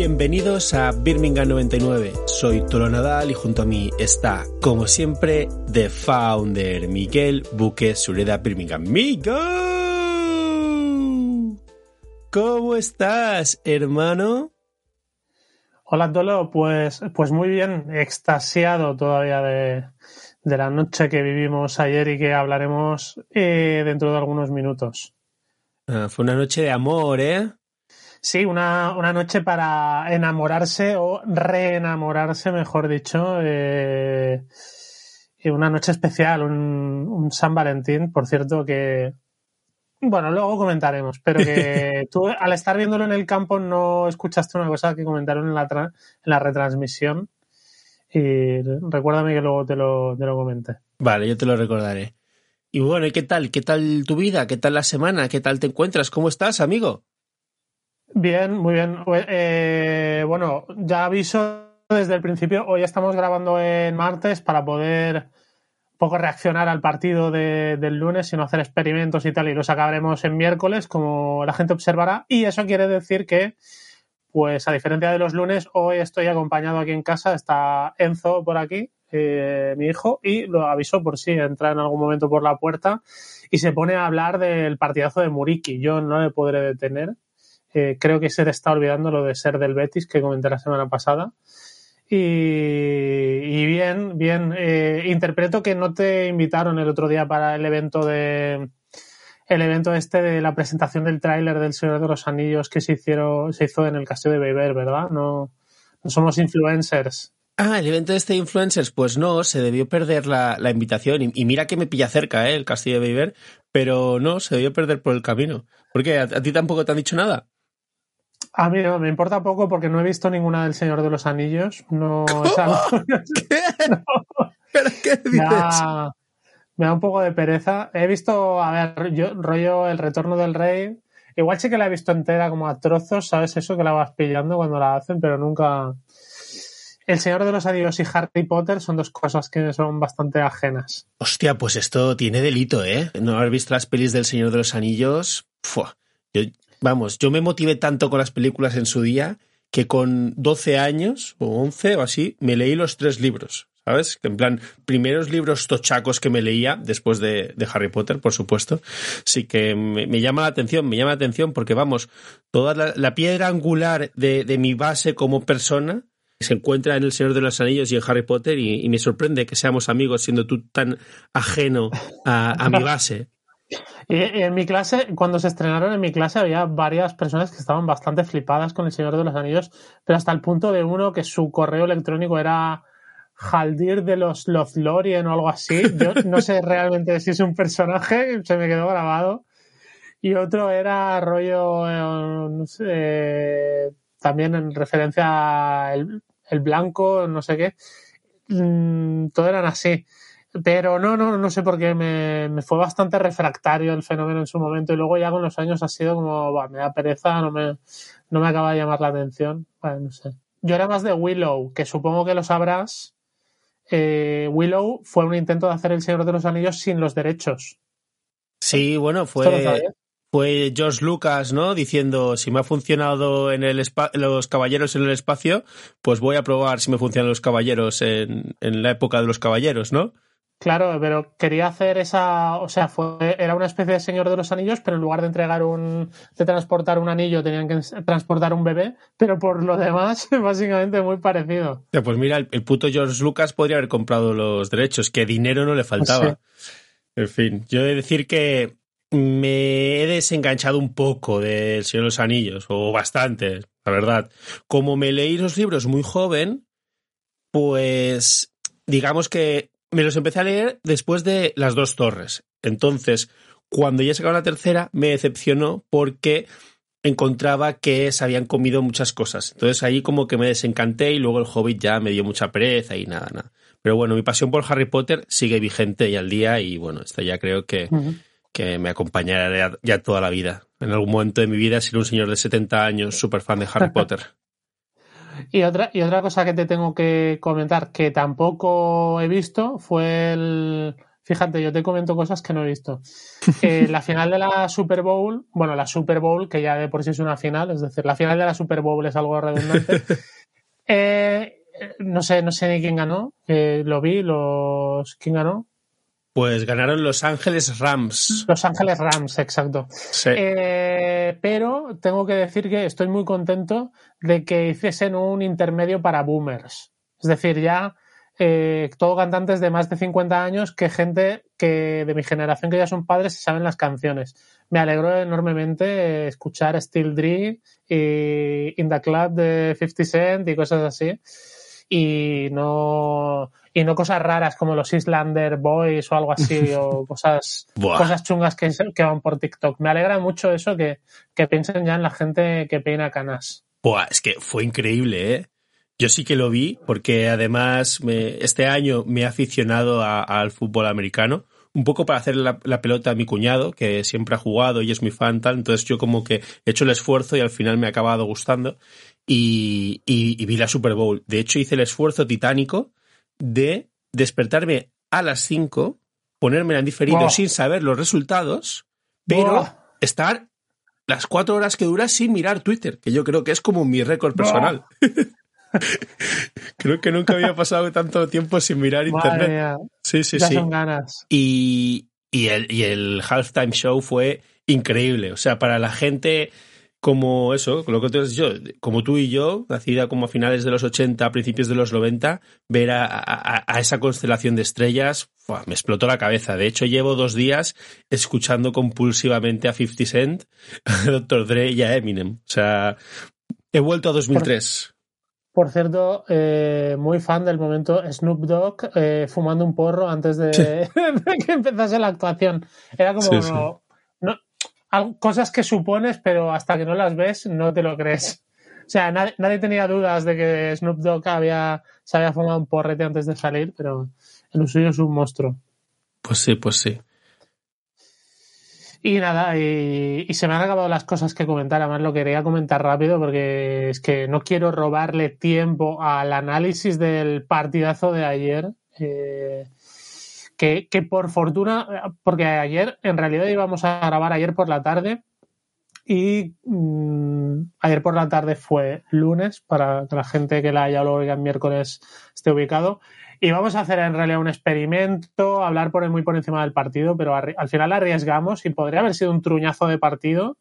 Bienvenidos a Birmingham 99. Soy Tolo Nadal y junto a mí está, como siempre, The Founder, Miguel Buque Sureda Birmingham. ¡Miguel! ¿Cómo estás, hermano? Hola, Tolo. Pues, pues muy bien, extasiado todavía de, de la noche que vivimos ayer y que hablaremos eh, dentro de algunos minutos. Ah, fue una noche de amor, ¿eh? Sí, una, una noche para enamorarse o reenamorarse, mejor dicho. Eh, una noche especial, un, un, San Valentín, por cierto, que. Bueno, luego comentaremos, pero que tú al estar viéndolo en el campo no escuchaste una cosa que comentaron en la, en la retransmisión. Y recuérdame que luego te lo, te lo comenté. Vale, yo te lo recordaré. Y bueno, ¿y qué tal? ¿Qué tal tu vida? ¿Qué tal la semana? ¿Qué tal te encuentras? ¿Cómo estás, amigo? Bien, muy bien. Eh, bueno, ya aviso desde el principio, hoy estamos grabando en martes para poder un poco reaccionar al partido de, del lunes y no hacer experimentos y tal, y los acabaremos en miércoles, como la gente observará, y eso quiere decir que, pues a diferencia de los lunes, hoy estoy acompañado aquí en casa, está Enzo por aquí, eh, mi hijo, y lo aviso por si entra en algún momento por la puerta y se pone a hablar del partidazo de Muriki. Yo no le podré detener, eh, creo que se te está olvidando lo de ser del Betis que comenté la semana pasada. Y, bien, bien. Eh, interpreto que no te invitaron el otro día para el evento de el evento este de la presentación del tráiler del Señor de los Anillos que se hicieron, se hizo en el castillo de Beber, ¿verdad? No, no somos influencers. Ah, el evento de este influencers, pues no, se debió perder la, la invitación. Y, mira que me pilla cerca, ¿eh? El castillo de Beber, pero no, se debió perder por el camino. ¿Por qué? ¿A, a ti tampoco te han dicho nada? A mí no, me importa poco porque no he visto ninguna del Señor de los Anillos. No, o sea, no, ¿Qué? No. ¿Pero qué dices? Me da, me da, un poco de pereza. He visto, a ver, yo rollo El Retorno del Rey. Igual sí que la he visto entera como a trozos, ¿sabes? Eso que la vas pillando cuando la hacen, pero nunca... El Señor de los Anillos y Harry Potter son dos cosas que son bastante ajenas. Hostia, pues esto tiene delito, ¿eh? No haber visto las pelis del Señor de los Anillos. Fua. Yo, Vamos, yo me motivé tanto con las películas en su día que con 12 años o 11 o así me leí los tres libros, ¿sabes? En plan, primeros libros tochacos que me leía después de, Harry Potter, por supuesto. Sí que me, llama la atención, me llama la atención porque, vamos, toda la, piedra angular de, mi base como persona se encuentra en El Señor de los Anillos y en Harry Potter y, me sorprende que seamos amigos siendo tú tan ajeno a mi base. Y en mi clase, cuando se estrenaron en mi clase, había varias personas que estaban bastante flipadas con El Señor de los Anillos, pero hasta el punto de uno que su correo electrónico era Haldir de los Lothlorien o algo así. Yo no sé realmente si es un personaje, se me quedó grabado. Y otro era rollo, eh, no sé, eh, también en referencia al el blanco, no sé qué. Mm, todo eran así. Pero no, no, no sé por qué me, me, fue bastante refractario el fenómeno en su momento y luego ya con los años ha sido como, bah, me da pereza, no me, no me acaba de llamar la atención. Bueno, no sé. Yo era más de Willow, que supongo que lo sabrás. Eh, Willow fue un intento de hacer El Señor de los Anillos sin los derechos. Sí, bueno, fue, fue George Lucas, ¿no? Diciendo, si me ha funcionado en el los caballeros en el espacio, pues voy a probar si me funcionan los caballeros en, en la época de los caballeros, ¿no? Claro, pero quería hacer esa, o sea, fue, era una especie de Señor de los Anillos, pero en lugar de entregar un, de transportar un anillo, tenían que transportar un bebé, pero por lo demás, básicamente muy parecido. Pues mira, el, el, puto George Lucas podría haber comprado los derechos, que dinero no le faltaba. Sí. En fin, yo he de decir que me he desenganchado un poco del Señor de los Anillos, o bastante, la verdad. Como me leí los libros muy joven, pues digamos que me los empecé a leer después de Las dos torres. Entonces, cuando ya sacaba la tercera, me decepcionó porque encontraba que se habían comido muchas cosas. Entonces ahí como que me desencanté y luego el Hobbit ya me dio mucha pereza y nada, nada. Pero bueno, mi pasión por Harry Potter sigue vigente y al día y bueno, esta ya creo que, uh -huh. que me acompañará ya, ya, toda la vida. En algún momento de mi vida seré un señor de 70 años súper fan de Harry Potter. Y otra, y otra cosa que te tengo que comentar que tampoco he visto fue el. Fíjate, yo te comento cosas que no he visto. Eh, la final de la Super Bowl, bueno, la Super Bowl, que ya de por sí es una final, es decir, la final de la Super Bowl es algo redundante. Eh, no sé, no sé ni quién ganó. lo vi, los. ¿Quién ganó? Pues ganaron Los Ángeles Rams. Los Ángeles Rams, exacto. Sí. Eh, pero tengo que decir que estoy muy contento de que hiciesen un intermedio para boomers. Es decir, ya eh, todo cantantes de más de 50 años que gente que de mi generación que ya son padres y saben las canciones. Me alegró enormemente escuchar Steel Dream y In the Club de 50 Cent y cosas así. Y no, y no cosas raras como los Islander Boys o algo así, o cosas, cosas chungas que, que, van por TikTok. Me alegra mucho eso que, que piensen ya en la gente que peina canas. Buah, es que fue increíble, ¿eh? Yo sí que lo vi porque además me, este año me he aficionado al fútbol americano, un poco para hacer la, pelota a mi cuñado, que siempre ha jugado y es muy fan tal, entonces yo como que he hecho el esfuerzo y al final me ha acabado gustando y, vi la Super Bowl. De hecho hice el esfuerzo titánico de despertarme a las 5, ponerme en diferido sin saber los resultados, pero estar las cuatro horas que dura sin mirar Twitter, que yo creo que es como mi récord personal. Creo que nunca había pasado tanto tiempo sin mirar internet. Sí, sí, sí. Son ganas. Y, y, el, y el halftime show fue increíble. O sea, para la gente como eso, lo que te has dicho, como tú y yo, nacida como a finales de los 80, a principios de los 90, ver a, esa constelación de estrellas, me explotó la cabeza. De hecho, llevo dos días escuchando compulsivamente a 50 Cent, a Dr. Dre y a Eminem. O sea, he vuelto a 2003. Por cierto, eh, muy fan del momento Snoop Dogg eh, fumando un porro antes de, que empezase la actuación. Era como cosas que supones, pero hasta que no las ves no te lo crees. O sea, nadie, tenía dudas de que Snoop Dogg había, se había fumado un porrete antes de salir, pero el suyo es un monstruo. Pues sí, pues sí. Y nada, y, se me han acabado las cosas que comentar. Además, lo quería comentar rápido porque es que no quiero robarle tiempo al análisis del partidazo de ayer. Eh, que, que, por fortuna, porque ayer, en realidad íbamos a grabar ayer por la tarde. Y mm, ayer por la tarde fue lunes, para que la gente que la haya luego el miércoles esté ubicado. Y vamos a hacer en realidad un experimento, hablar por muy por encima del partido, pero al final arriesgamos y podría haber sido un truñazo de partido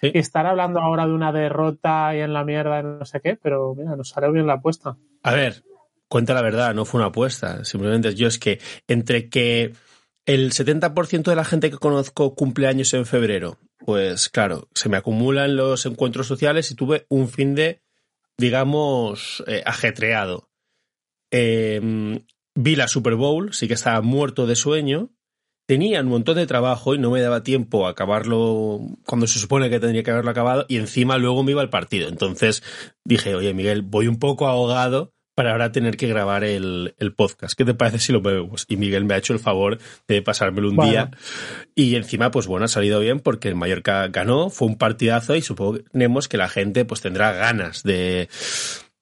y estar hablando ahora de una derrota y en la mierda, no sé qué, pero mira, nos haré bien la apuesta. A ver, cuenta la verdad, no fue una apuesta. Simplemente yo es que entre que el 70% de la gente que conozco cumple años en febrero, pues claro, se me acumulan los encuentros sociales y tuve un fin de, digamos, eh, ajetreado. Em, vi la Super Bowl, sí que estaba muerto de sueño. Tenía un montón de trabajo y no me daba tiempo a acabarlo cuando se supone que tendría que haberlo acabado y encima luego me iba al partido. Entonces dije, oye Miguel, voy un poco ahogado para ahora tener que grabar el, podcast. ¿Qué te parece si lo vemos? Y Miguel me ha hecho el favor de pasármelo un día. Y encima, pues bueno, ha salido bien porque el Mallorca ganó, fue un partidazo y suponemos que la gente pues tendrá ganas de,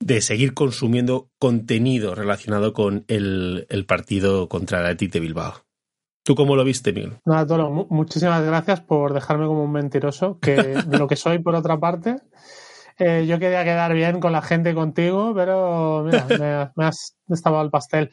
de seguir consumiendo contenido relacionado con el, partido contra la de Bilbao. ¿Tú cómo lo viste, Miguel? Nada, Tolo, muchísimas gracias por dejarme como un mentiroso, que de lo que soy por otra parte. Eh, yo quería quedar bien con la gente contigo, pero mira, me, has estado al pastel.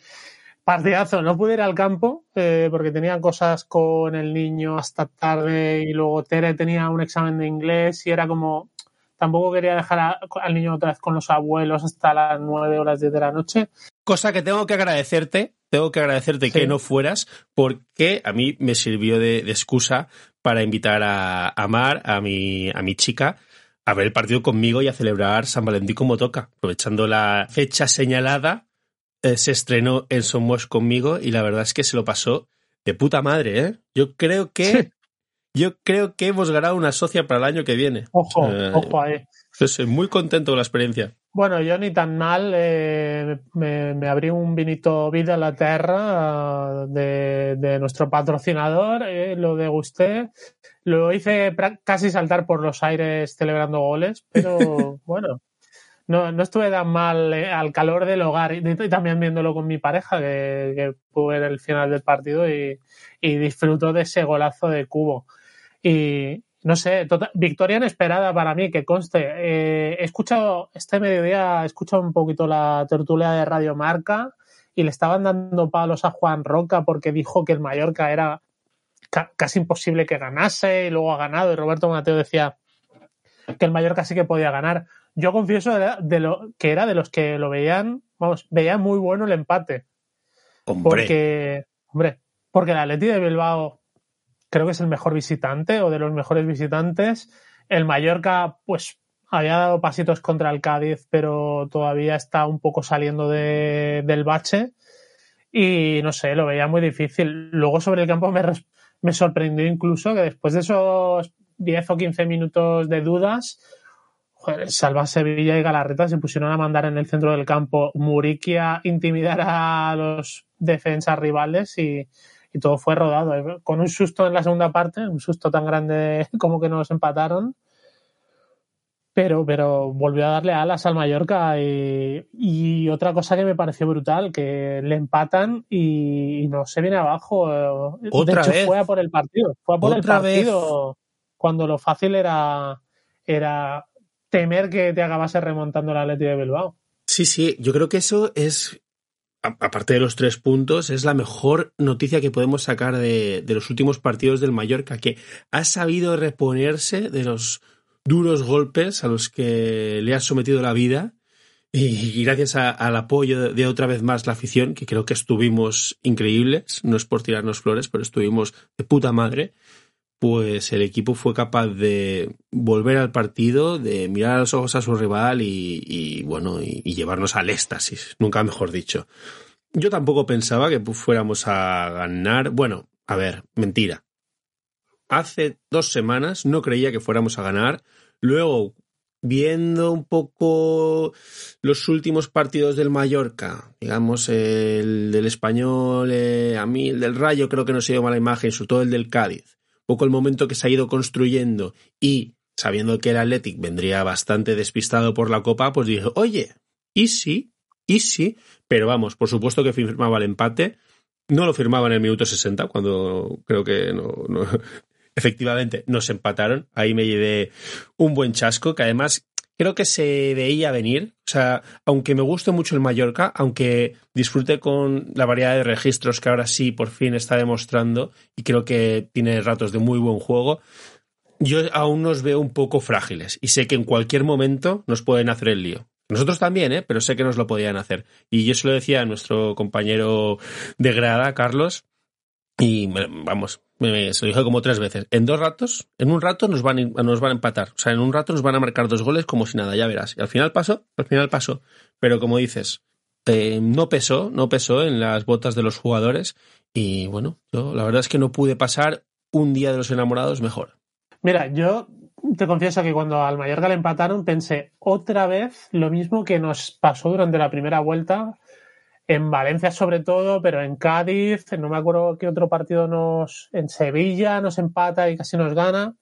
Partidazo, no pude ir al campo eh, porque tenía cosas con el niño hasta tarde y luego Tere tenía un examen de inglés y era como, tampoco quería dejar al niño otra vez con los abuelos hasta las nueve horas de la noche. Cosa que tengo que agradecerte, tengo que agradecerte que no fueras, porque a mí me sirvió de, excusa para invitar a, a Mar, a mi, a mi chica, a ver el partido conmigo y a celebrar San Valentín como toca. Aprovechando la fecha señalada, eh, se estrenó en Somos conmigo y la verdad es que se lo pasó de puta madre, ¿eh? Yo creo que yo creo que hemos ganado una socia para el año que viene. Ojo, ojo ahí. Estoy muy contento con la experiencia. Bueno, yo ni tan mal. Eh, me, abrí un vinito Vida la Terra de, de nuestro patrocinador, eh, lo degusté. Lo hice casi saltar por los aires celebrando goles, pero bueno, no, no estuve tan mal eh, al calor del hogar y, también viéndolo con mi pareja que, que pude ver el final del partido y, y disfrutó de ese golazo de cubo. Y no sé, tota, victoria inesperada para mí, que conste. Eh, he escuchado este mediodía, he escuchado un poquito la tertulia de Radio Marca y le estaban dando palos a Juan Roca porque dijo que el Mallorca era casi imposible que ganase y luego ha ganado y Roberto Mateo decía que el Mallorca sí que podía ganar. Yo confieso de, lo que era de los que lo veían, vamos, veían muy bueno el empate. Hombre. Porque, hombre, porque el Atleti de Bilbao creo que es el mejor visitante o de los mejores visitantes. El Mallorca, pues, había dado pasitos contra el Cádiz, pero todavía está un poco saliendo de, del bache. Y no sé, lo veía muy difícil. Luego sobre el campo me, me sorprendió incluso que después de esos 10 o 15 minutos de dudas, Salva Sevilla y Galarreta se pusieron a mandar en el centro del campo Muriquia intimidar a los defensas rivales y, todo fue rodado. Con un susto en la segunda parte, un susto tan grande como que nos empataron. Pero, pero volvió a darle alas al Mallorca y, otra cosa que me pareció brutal, que le empatan y, no se viene abajo. ¿Otra de vez? fue a por el partido. Fue a por el partido cuando lo fácil era, era temer que te acabase remontando la Atleti de Bilbao. Sí, sí, yo creo que eso es, aparte de los tres puntos, es la mejor noticia que podemos sacar de, de los últimos partidos del Mallorca, que ha sabido reponerse de los duros golpes a los que le ha sometido la vida y gracias al apoyo de, otra vez más la afición, que creo que estuvimos increíbles, no es por tirarnos flores, pero estuvimos de puta madre, pues el equipo fue capaz de volver al partido, de mirar a los ojos a su rival y, bueno, y, llevarnos al éxtasis, nunca mejor dicho. Yo tampoco pensaba que fuéramos a ganar. Bueno, a ver, mentira. Hace dos semanas no creía que fuéramos a ganar. Luego, viendo un poco los últimos partidos del Mallorca, digamos el del español, eh, a mí el del Rayo creo que no se dio mala imagen, sobre todo el del Cádiz poco el momento que se ha ido construyendo y sabiendo que el Athletic vendría bastante despistado por la Copa, pues dije, oye, ¿y sí? ¿y sí? Pero vamos, por supuesto que firmaba el empate. No lo firmaba en el minuto 60, cuando creo que no, no... efectivamente nos empataron. Ahí me llevé un buen chasco, que además creo que se veía venir. O sea, aunque me guste mucho el Mallorca, aunque disfrute con la variedad de registros que ahora sí por fin está demostrando y creo que tiene ratos de muy buen juego, yo aún nos veo un poco frágiles y sé que en cualquier momento nos pueden hacer el lío. Nosotros también, ¿eh? pero sé que nos lo podían hacer. Y yo se lo decía a nuestro compañero de grada, Carlos, y vamos, se lo dijo como tres veces. En dos ratos, en un rato nos van, nos van a empatar. O sea, en un rato nos van a marcar dos goles como si nada, ya verás. Y al final pasó, al final pasó. Pero como dices, eh, no pesó, no pesó en las botas de los jugadores. Y bueno, yo la verdad es que no pude pasar un día de los enamorados mejor. Mira, yo te confieso que cuando al Mallorca le empataron pensé otra vez lo mismo que nos pasó durante la primera vuelta en Valencia sobre todo, pero en Cádiz, no me acuerdo qué otro partido nos, en Sevilla nos empata y casi nos gana.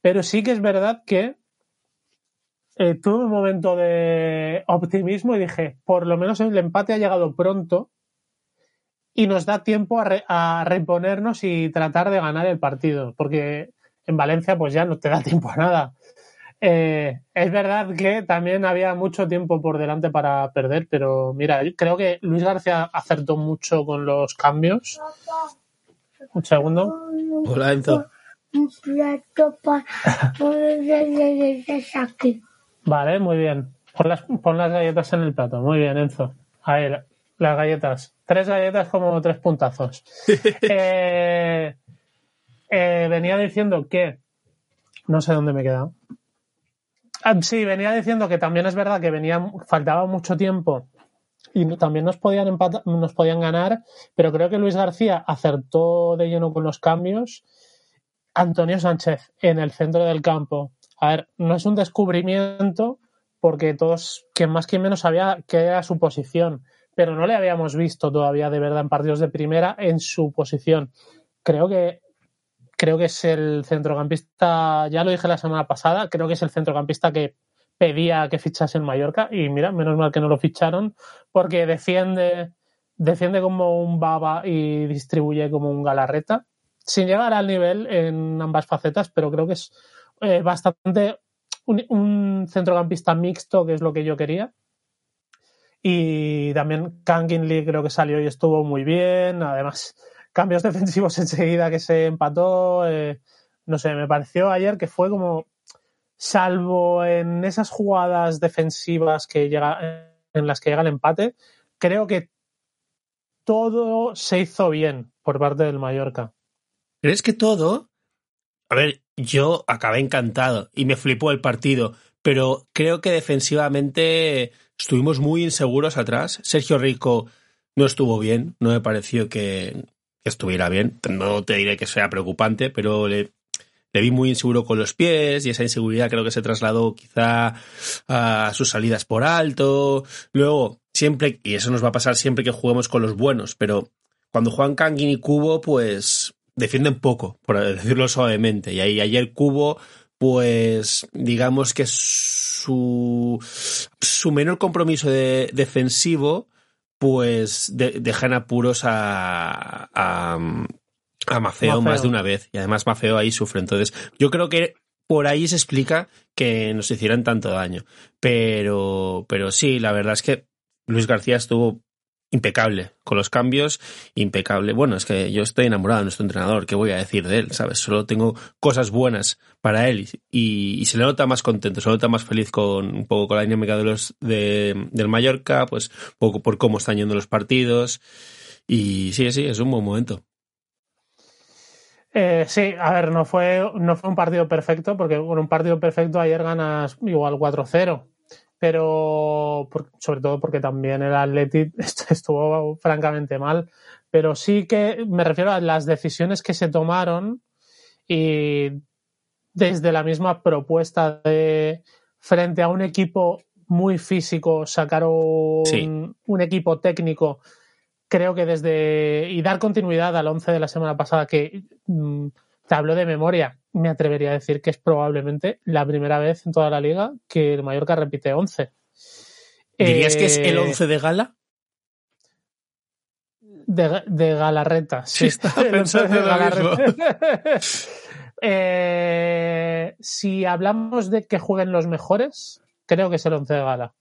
Pero sí que es verdad que eh, tuve un momento de optimismo y dije, por lo menos el empate ha llegado pronto y nos da tiempo a, a reponernos y tratar de ganar el partido, porque en Valencia pues ya no te da tiempo a nada. Eh, es verdad que también había mucho tiempo por delante para perder, pero mira, creo que Luis García acertó mucho con los cambios. Un segundo. Hola, Enzo. Vale, muy bien. Pon las, pon las galletas en el plato. Muy bien, Enzo. A ver, las galletas. Tres galletas como tres puntazos. Eh, eh, venía diciendo que. No sé dónde me he quedado. Ah, sí, venía diciendo que también es verdad que faltaba mucho tiempo y también nos podían nos podían ganar, pero creo que Luis García acertó de lleno con los cambios. Antonio Sánchez en el centro del campo. A ver, no es un descubrimiento porque todos, quien más que menos sabía que era su posición, pero no le habíamos visto todavía de verdad en partidos de primera en su posición. Creo que creo que es el centrocampista, ya lo dije la semana pasada, creo que es el centrocampista que pedía que fichase en Mallorca y mira, menos mal que no lo ficharon porque defiende, defiende como un baba y distribuye como un galarreta, sin llegar al nivel en ambas facetas, pero creo que es eh, bastante un, centrocampista mixto, que es lo que yo quería. Y también Kangin Lee creo que salió y estuvo muy bien. Además, cambios defensivos enseguida que se empató. Eh, no sé, me pareció ayer que fue como, salvo en esas jugadas defensivas que llega, en las que llega el empate, creo que todo se hizo bien por parte del Mallorca. ¿Crees que todo? A ver, yo acabé encantado y me flipó el partido, pero creo que defensivamente estuvimos muy inseguros atrás. Sergio Rico no estuvo bien, no me pareció que, estuviera bien. No te diré que sea preocupante, pero le, le vi muy inseguro con los pies y esa inseguridad creo que se trasladó quizá a sus salidas por alto. Luego, siempre, y eso nos va a pasar siempre que juguemos con los buenos, pero cuando juegan Kangin y Cubo, pues defienden poco, por decirlo suavemente. Y ahí ayer Cubo, pues digamos que su, su menor compromiso de, defensivo, pues dejan apuros a, a, a Mafeo, más de una vez. Y además Mafeo ahí sufre. Entonces, yo creo que por ahí se explica que nos hicieran tanto daño. Pero, pero sí, la verdad es que Luis García estuvo impecable con los cambios, impecable. Bueno, es que yo estoy enamorado de nuestro entrenador, ¿qué voy a decir de él? ¿Sabes? Solo tengo cosas buenas para él y, se le nota más contento, se le nota más feliz con un poco con la dinámica de los de, del Mallorca, pues un poco por cómo están yendo los partidos y sí, sí, es un buen momento. Eh, sí, a ver, no fue, no fue un partido perfecto, porque con un partido perfecto ayer ganas igual 4-0 pero sobre todo porque también el Athletic estuvo francamente mal. Pero sí que me refiero a las decisiones que se tomaron y desde la misma propuesta de frente a un equipo muy físico, sacar un, equipo técnico, creo que desde y dar continuidad al 11 de la semana pasada que mm, te hablo de memoria, me atrevería a decir que es probablemente la primera vez en toda la liga que el Mallorca repite 11. ¿Dirías que es el 11 eh, de gala? De, de Galarreta, sí. está pensando eh, si hablamos de que jueguen los mejores, creo que es el 11 de gala.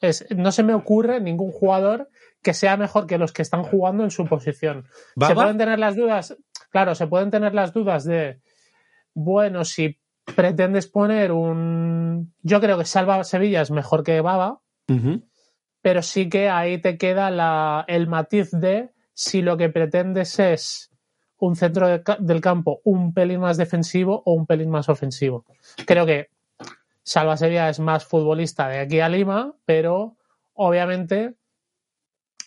Es, no se me ocurre ningún jugador que sea mejor que los que están jugando en su posición. Se pueden tener las dudas, claro, se pueden tener las dudas de, bueno, si pretendes poner un... Yo creo que Salva Sevilla es mejor que Baba, pero sí que ahí te queda la, el matiz de si lo que pretendes es un centro del campo un pelín más defensivo o un pelín más ofensivo. Creo que Salva Sevilla es más futbolista de aquí a Lima, pero obviamente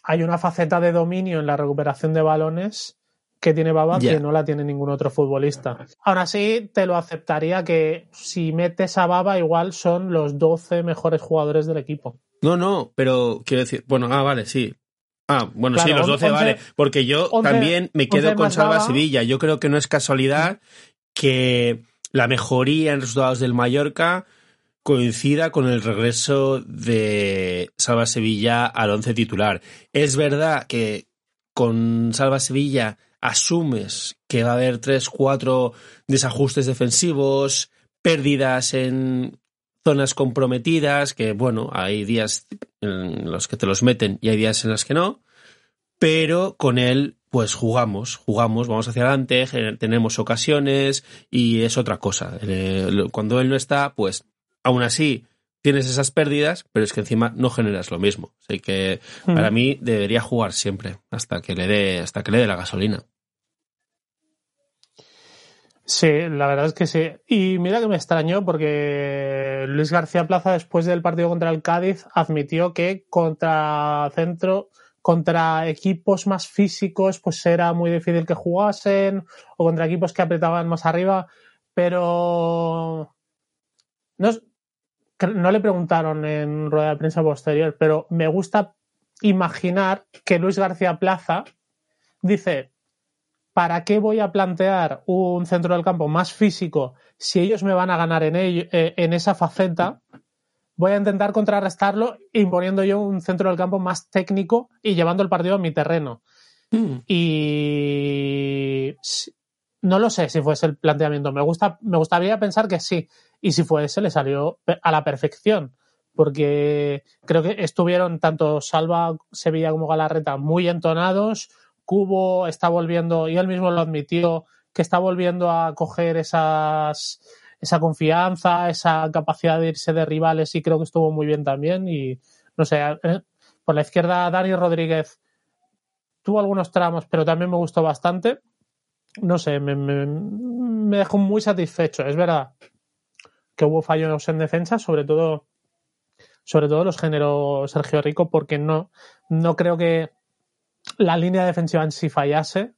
hay una faceta de dominio en la recuperación de balones que tiene Baba que no la tiene ningún otro futbolista. Aún así, te lo aceptaría que si metes a Baba, igual son los 12 mejores jugadores del equipo. No, no, pero quiero decir, bueno, ah, vale, sí. Ah, bueno, sí, los 12 vale, porque yo también me quedo con Salva Sevilla. Yo creo que no es casualidad que la mejoría en resultados del Mallorca coincida con el regreso de Salva Sevilla al once titular. Es verdad que con Salva Sevilla asumes que va a haber tres, cuatro desajustes defensivos, pérdidas en zonas comprometidas, que bueno, hay días en los que te los meten y hay días en los que no, pero con él pues jugamos, jugamos, vamos hacia adelante, tenemos ocasiones y es otra cosa. Eh, cuando él no está, pues aún así tienes esas pérdidas, pero es que encima no generas lo mismo. Así que para mí debería jugar siempre hasta que le dé hasta que le dé la gasolina. Sí, la verdad es que sí. Y mira que me extrañó porque Luis García Plaza después del partido contra el Cádiz admitió que contra centro contra equipos más físicos pues era muy difícil que jugasen o contra equipos que apretaban más arriba, pero no, no le preguntaron en rueda de prensa posterior, pero me gusta imaginar que Luis García Plaza dice, ¿para qué voy a plantear un centro del campo más físico si ellos me van a ganar en, ello, eh, en esa faceta? Voy a intentar contrarrestarlo imponiendo yo un centro del campo más técnico y llevando el partido a mi terreno. Mm. Y no lo sé si fuese el planteamiento. Me, gusta, me gustaría pensar que sí. Y si fuese, le salió a la perfección. Porque creo que estuvieron tanto Salva, Sevilla como Galarreta muy entonados Cubo está volviendo, y él mismo lo admitió, que está volviendo a coger esas, esa confianza, esa capacidad de irse de rivales y creo que estuvo muy bien también. Y no sé, eh, por la izquierda Dani Rodríguez tuvo algunos tramos, pero también me gustó bastante. No sé, me, me dejó muy satisfecho. Es verdad que hubo fallos en defensa, sobre todo, sobre todo los géneros Sergio Rico, porque no, no creo que la línea defensiva en sí fallase.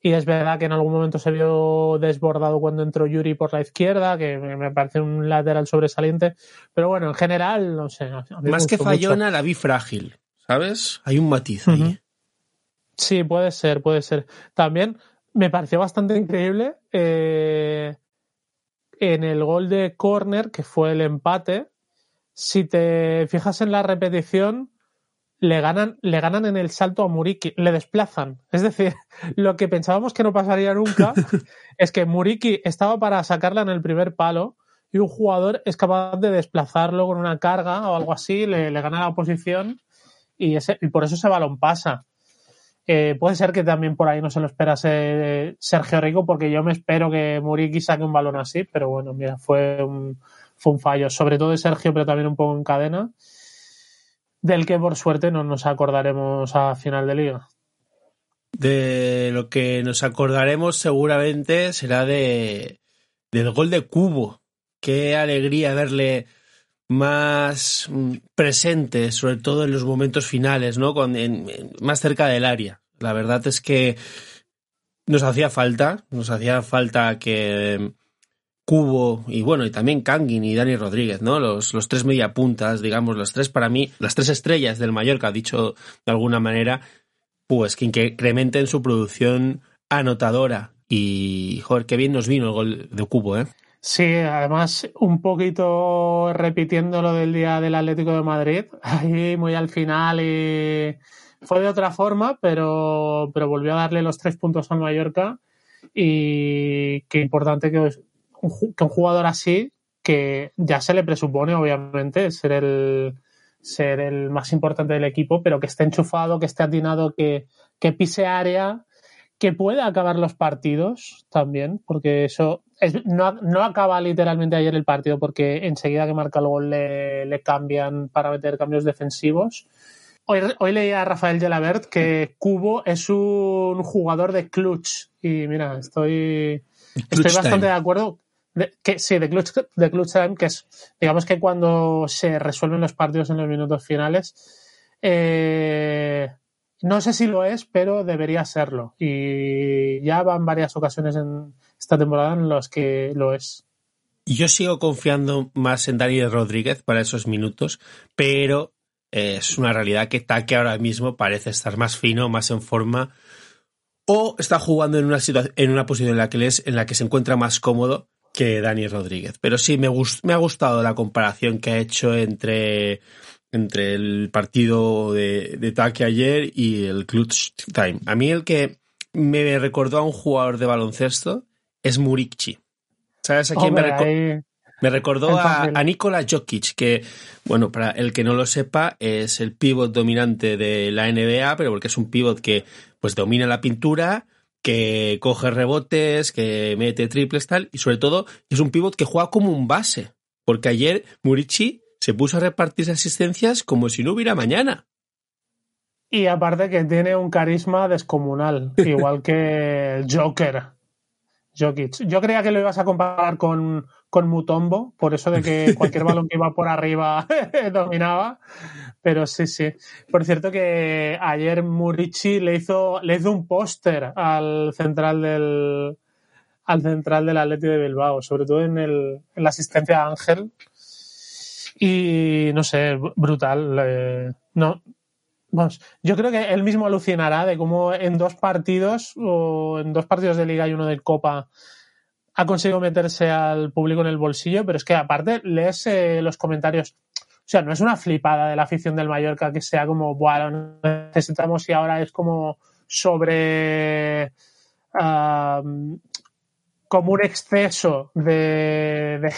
Y es verdad que en algún momento se vio desbordado cuando entró Yuri por la izquierda, que me parece un lateral sobresaliente. Pero bueno, en general, no sé. Más que fallona, la vi frágil, ¿sabes? Hay un matiz ahí. Sí, puede ser, puede ser. También me pareció bastante increíble eh, en el gol de corner, que fue el empate. Si te fijas en la repetición, le ganan, le ganan en el salto a Muriki, le desplazan. Es decir, lo que pensábamos que no pasaría nunca es que Muriki estaba para sacarla en el primer palo y un jugador es capaz de desplazarlo con una carga o algo así, le, gana la posición y, ese, y por eso ese balón pasa. Eh, puede ser que también por ahí no se lo esperase Sergio Rico, porque yo me espero que Muriki saque un balón así, pero bueno, mira, fue un, fue un fallo, sobre todo de Sergio, pero también un poco en cadena del que por suerte no nos acordaremos a final de liga. De lo que nos acordaremos seguramente será de del gol de Cubo. Qué alegría verle más mm, presente, sobre todo en los momentos finales, ¿no? Más cerca del área. La verdad es que nos hacía falta, nos hacía falta que Cubo y bueno, y también Kangin y Dani Rodríguez, ¿no? Los, los tres mediapuntas, digamos, los tres para mí, las tres estrellas del Mallorca, dicho de alguna manera, pues que incrementen su producción anotadora. Y, joder, qué bien nos vino el gol de Cubo, ¿eh? Sí, además, un poquito repitiendo lo del día del Atlético de Madrid, ahí muy al final y fue de otra forma, pero, pero volvió a darle los tres puntos al Mallorca y qué importante que que un jugador así, que ya se le presupone, obviamente, ser el, ser el más importante del equipo, pero que esté enchufado, que esté atinado, que, que pise área, que pueda acabar los partidos también, porque eso no, no, acaba literalmente ayer el partido, porque enseguida que marca el gol le, le cambian para meter cambios defensivos. Hoy, hoy leía a Rafael Gelabert que Cubo es un jugador de clutch. Y mira, estoy, estoy bastante de acuerdo que, sí, de clutch, de clutch time, que es, digamos que cuando se resuelven los partidos en los minutos finales, eh, no sé si lo es, pero debería serlo. Y ya van varias ocasiones en esta temporada en las que lo es. Yo sigo confiando más en Daniel Rodríguez para esos minutos, pero es una realidad que Taque ahora mismo parece estar más fino, más en forma, o está jugando en una, en una posición en la, que es, en la que se encuentra más cómodo que Dani Rodríguez. Pero sí, me, me ha gustado la comparación que ha hecho entre, entre el partido de, de Taque ayer y el Clutch Time. A mí el que me recordó a un jugador de baloncesto es Murici. ¿Sabes a quién me, recordó? me recordó a, a, Nikola Jokic, que, bueno, para el que no lo sepa, es el pivot dominante de la NBA, pero porque es un pivot que pues domina la pintura, que coge rebotes, que mete triples, tal, y sobre todo es un pivot que juega como un base, porque ayer Murici se puso a repartir asistencias como si no hubiera mañana. Y aparte que tiene un carisma descomunal, igual que Joker. Jokic. Yo creía que lo ibas a comparar con, con Mutombo, por eso de que cualquier balón que iba por arriba dominaba. Pero sí, sí. Por cierto que ayer Murici le hizo, le hizo un póster al central del al central del Atlético de Bilbao, sobre todo en, el, en la asistencia a Ángel. Y no sé, brutal. no, vamos, yo creo que él mismo alucinará de cómo en dos partidos o en dos partidos de liga y uno de copa ha conseguido meterse al público en el bolsillo, pero es que aparte lees eh, los comentarios. O sea, no es una flipada de la afición del Mallorca que sea como, bueno, necesitamos y ahora es como sobre. como un exceso de, de,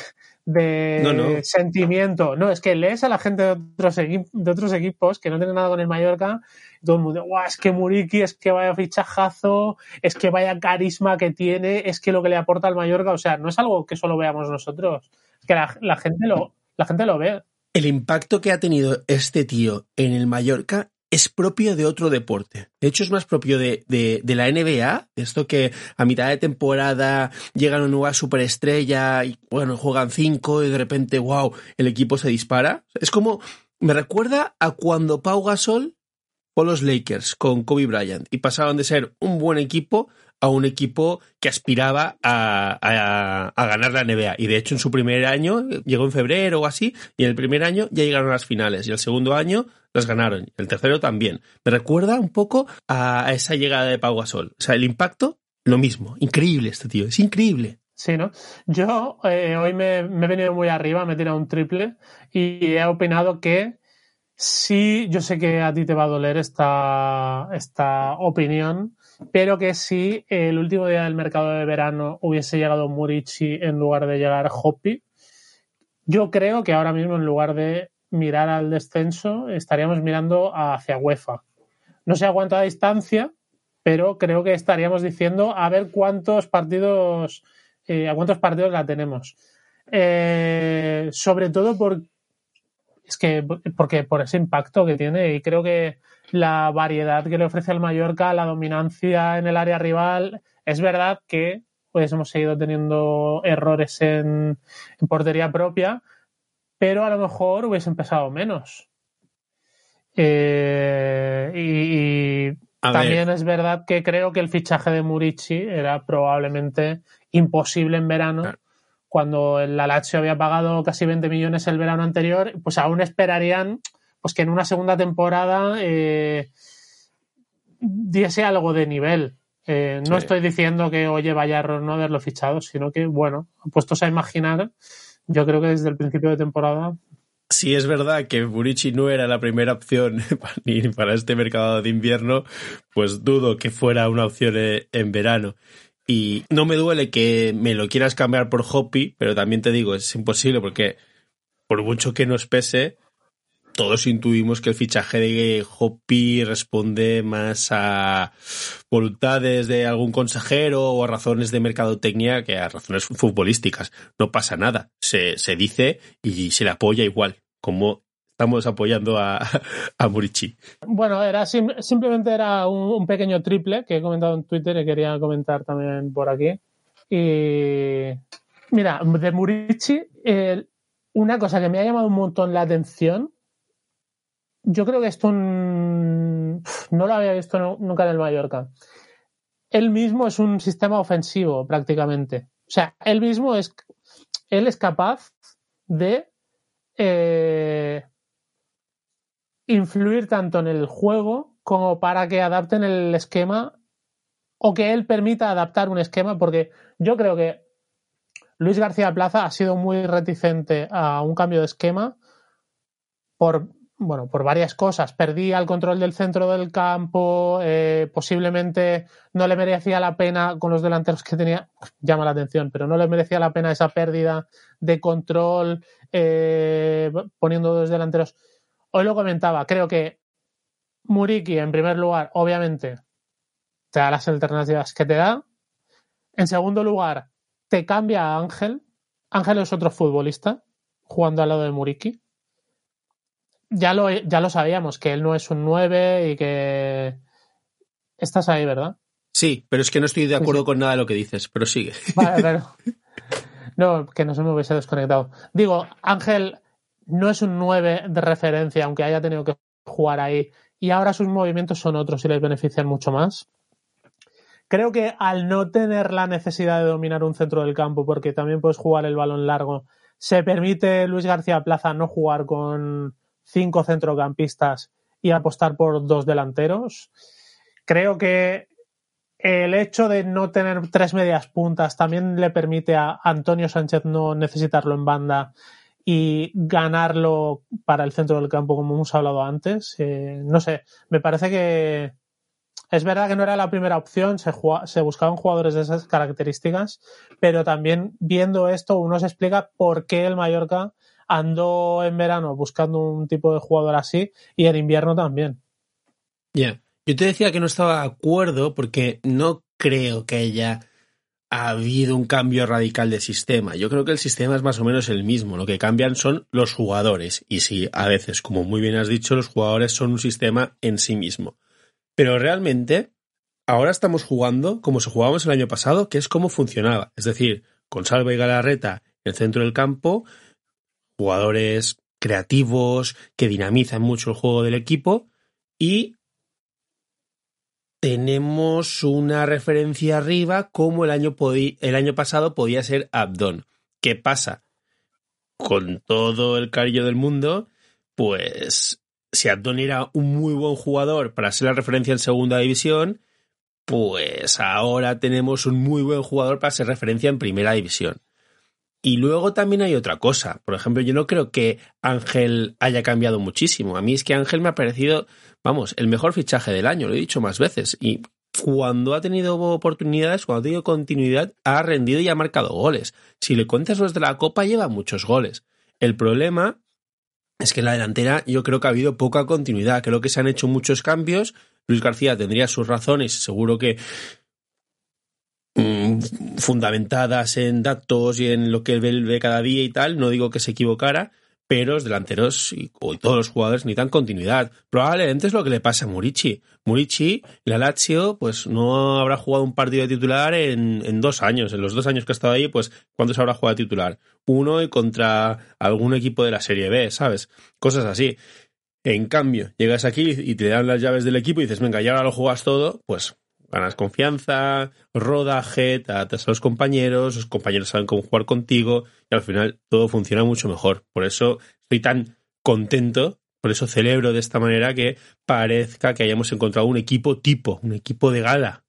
sentimiento. No, es que lees a la gente de otros, de otros equipos que no tienen nada con el Mallorca y todo el mundo, guau, es que Muriki, es que vaya fichajazo, es que vaya carisma que tiene, es que lo que le aporta al Mallorca, o sea, no es algo que solo veamos nosotros, es que la, gente, lo, la gente lo ve. El impacto que ha tenido este tío en el Mallorca es propio de otro deporte. De hecho, es más propio de, de, la NBA, esto que a mitad de temporada llega una nueva superestrella y, bueno, juegan cinco y de repente, wow, el equipo se dispara. Es como, me recuerda a cuando Pau Gasol fue los Lakers con Kobe Bryant y pasaron de ser un buen equipo a un equipo que aspiraba a, ganar la NBA. Y de hecho, en su primer año, llegó en febrero o así, y en el primer año ya llegaron a las finales. Y el segundo año las ganaron. El tercero también. Me recuerda un poco a esa llegada de Pau Gasol. O sea, el impacto, lo mismo. Increíble este tío, es increíble. Sí, ¿no? Yo eh, hoy me, he venido muy arriba, me he tirado un triple y he opinado que sí, yo sé que a ti te va a doler esta, esta opinión, pero que si el último día del mercado de verano hubiese llegado Murici en lugar de llegar Hoppy, yo creo que ahora mismo en lugar de mirar al descenso estaríamos mirando hacia UEFA. No sé a cuánta distancia, pero creo que estaríamos diciendo a ver cuántos partidos, eh, a cuántos partidos la tenemos. Eh, sobre todo por, es que, porque por ese impacto que tiene y creo que la variedad que le ofrece al Mallorca, la dominancia en el área rival. Es verdad que pues hemos seguido teniendo errores en, portería propia, pero a lo mejor hubiese empezado menos. Eh, y, también es verdad que creo que el fichaje de Murici era probablemente imposible en verano. Cuando el Lazio había pagado casi 20 millones el verano anterior, pues aún esperarían pues que en una segunda temporada eh, diese algo de nivel. Eh, no estoy diciendo que, oye, vaya error no haberlo fichado, sino que, bueno, puestos a imaginar, yo creo que desde el principio de temporada. Si es verdad que Burici no era la primera opción ni para este mercado de invierno, pues dudo que fuera una opción eh, en verano. Y no me duele que me lo quieras cambiar por Hoppy, pero también te digo, es imposible porque por mucho que nos pese, todos intuimos que el fichaje de Hopi responde más a voluntades de algún consejero o a razones de mercadotecnia que a razones futbolísticas. No pasa nada. Se, se dice y se le apoya igual, como estamos apoyando a, a Murici. Bueno, era simplemente era un, pequeño triple que he comentado en Twitter y quería comentar también por aquí. Y mira, de Murici, una cosa que me ha llamado un montón la atención yo creo que esto no lo había visto nunca en el Mallorca. Él mismo es un sistema ofensivo prácticamente. O sea, él mismo es, él es capaz de eh, influir tanto en el juego como para que adapten el esquema o que él permita adaptar un esquema, porque yo creo que Luis García Plaza ha sido muy reticente a un cambio de esquema por bueno, por varias cosas. Perdía el control del centro del campo, eh, posiblemente no le merecía la pena con los delanteros que tenía, llama la atención, pero no le merecía la pena esa pérdida de control eh, poniendo dos delanteros. Hoy lo comentaba, creo que Muriki, en primer lugar, obviamente, te da las alternativas que te da. En segundo lugar, te cambia a Ángel. Ángel es otro futbolista jugando al lado de Muriki ya lo, ya lo sabíamos, que él no es un 9 y que estás ahí, ¿verdad? Sí, pero es que no estoy de acuerdo con nada de lo que dices, pero sigue. Vale, pero... No, que no se me hubiese desconectado. Digo, Ángel no es un 9 de referencia, aunque haya tenido que jugar ahí, y ahora sus movimientos son otros y les benefician mucho más. Creo que al no tener la necesidad de dominar un centro del campo, porque también puedes jugar el balón largo, se permite Luis García Plaza no jugar con, cinco centrocampistas y apostar por dos delanteros. Creo que el hecho de no tener tres medias puntas también le permite a Antonio Sánchez no necesitarlo en banda y ganarlo para el centro del campo, como hemos hablado antes. Eh, no sé, me parece que es verdad que no era la primera opción, se, se, buscaban jugadores de esas características, pero también viendo esto uno se explica por qué el Mallorca andó en verano buscando un tipo de jugador así y en invierno también. Ya, yo te decía que no estaba de acuerdo porque no creo que haya habido un cambio radical de sistema. Yo creo que el sistema es más o menos el mismo. Lo que cambian son los jugadores. Y sí, a veces, como muy bien has dicho, los jugadores son un sistema en sí mismo. Pero realmente, ahora estamos jugando como se jugábamos el año pasado, que es como funcionaba. Es decir, con Salva y Galarreta en el centro del campo, jugadores creativos que dinamizan mucho el juego del equipo y tenemos una referencia arriba como el año, el año pasado podía ser Abdon. ¿Qué pasa? Con todo el cariño del mundo, pues si Abdon era un muy buen jugador para ser la referencia en segunda división, pues ahora tenemos un muy buen jugador para ser referencia en primera división. Y luego también hay otra cosa. Por ejemplo, yo no creo que Ángel haya cambiado muchísimo. A mí es que Ángel me ha parecido, vamos, el mejor fichaje del año, lo he dicho más veces. Y cuando ha tenido oportunidades, cuando ha tenido continuidad, ha rendido y ha marcado goles. Si le cuentas los de la Copa, lleva muchos goles. El problema es que en la delantera yo creo que ha habido poca continuidad. Creo que se han hecho muchos cambios. Luis García tendría sus razones, seguro que fundamentadas en datos y en lo que él ve cada día y tal. No digo que se equivocara, pero los delanteros y, todos los jugadores necesitan continuidad. Probablemente es lo que le pasa a Murici. Murici, la Lazio, pues no habrá jugado un partido de titular en, en, dos años. En los dos años que ha estado ahí, pues ¿cuántos habrá jugado titular? Uno y contra algún equipo de la Serie B, ¿sabes? Cosas así. En cambio, llegas aquí y te dan las llaves del equipo y dices, venga, ya ahora lo juegas todo, pues ganas confianza, rodaje, tratas a los compañeros, los compañeros saben cómo jugar contigo y al final todo funciona mucho mejor. Por eso estoy tan contento, por eso celebro de esta manera que parezca que hayamos encontrado un equipo tipo, un equipo de gala.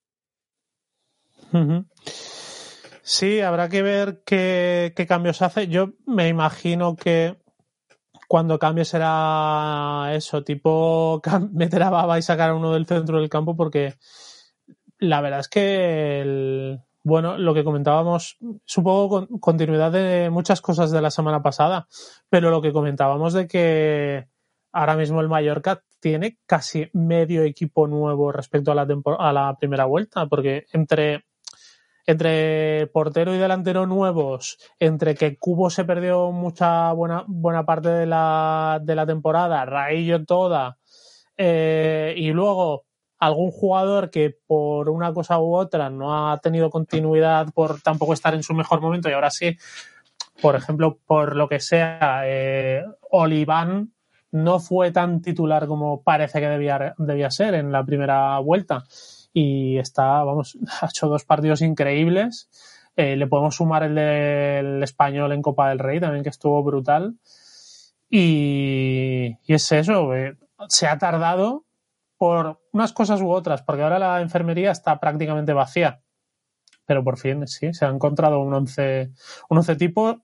Sí, habrá que ver qué, qué cambios hace. Yo me imagino que cuando cambie será eso, tipo meter a Baba y sacar a uno del centro del campo porque la verdad es que, el, bueno, lo que comentábamos es un poco continuidad de muchas cosas de la semana pasada, pero lo que comentábamos de que ahora mismo el Mallorca tiene casi medio equipo nuevo respecto a la, a la primera vuelta, porque entre, entre portero y delantero nuevos, entre que Cubo se perdió mucha buena, buena parte de la, de la temporada, Raillo toda, eh, y luego algún jugador que por una cosa u otra no ha tenido continuidad por tampoco estar en su mejor momento y ahora sí, por ejemplo, por lo que sea, eh, Oliván no fue tan titular como parece que debía, debía ser en la primera vuelta y está, vamos, ha hecho dos partidos increíbles. Eh, le podemos sumar el del español en Copa del Rey también, que estuvo brutal. Y, y es eso, eh, se ha tardado, por unas cosas u otras, porque ahora la enfermería está prácticamente vacía. Pero por fin, sí, se ha encontrado un once, un once tipo,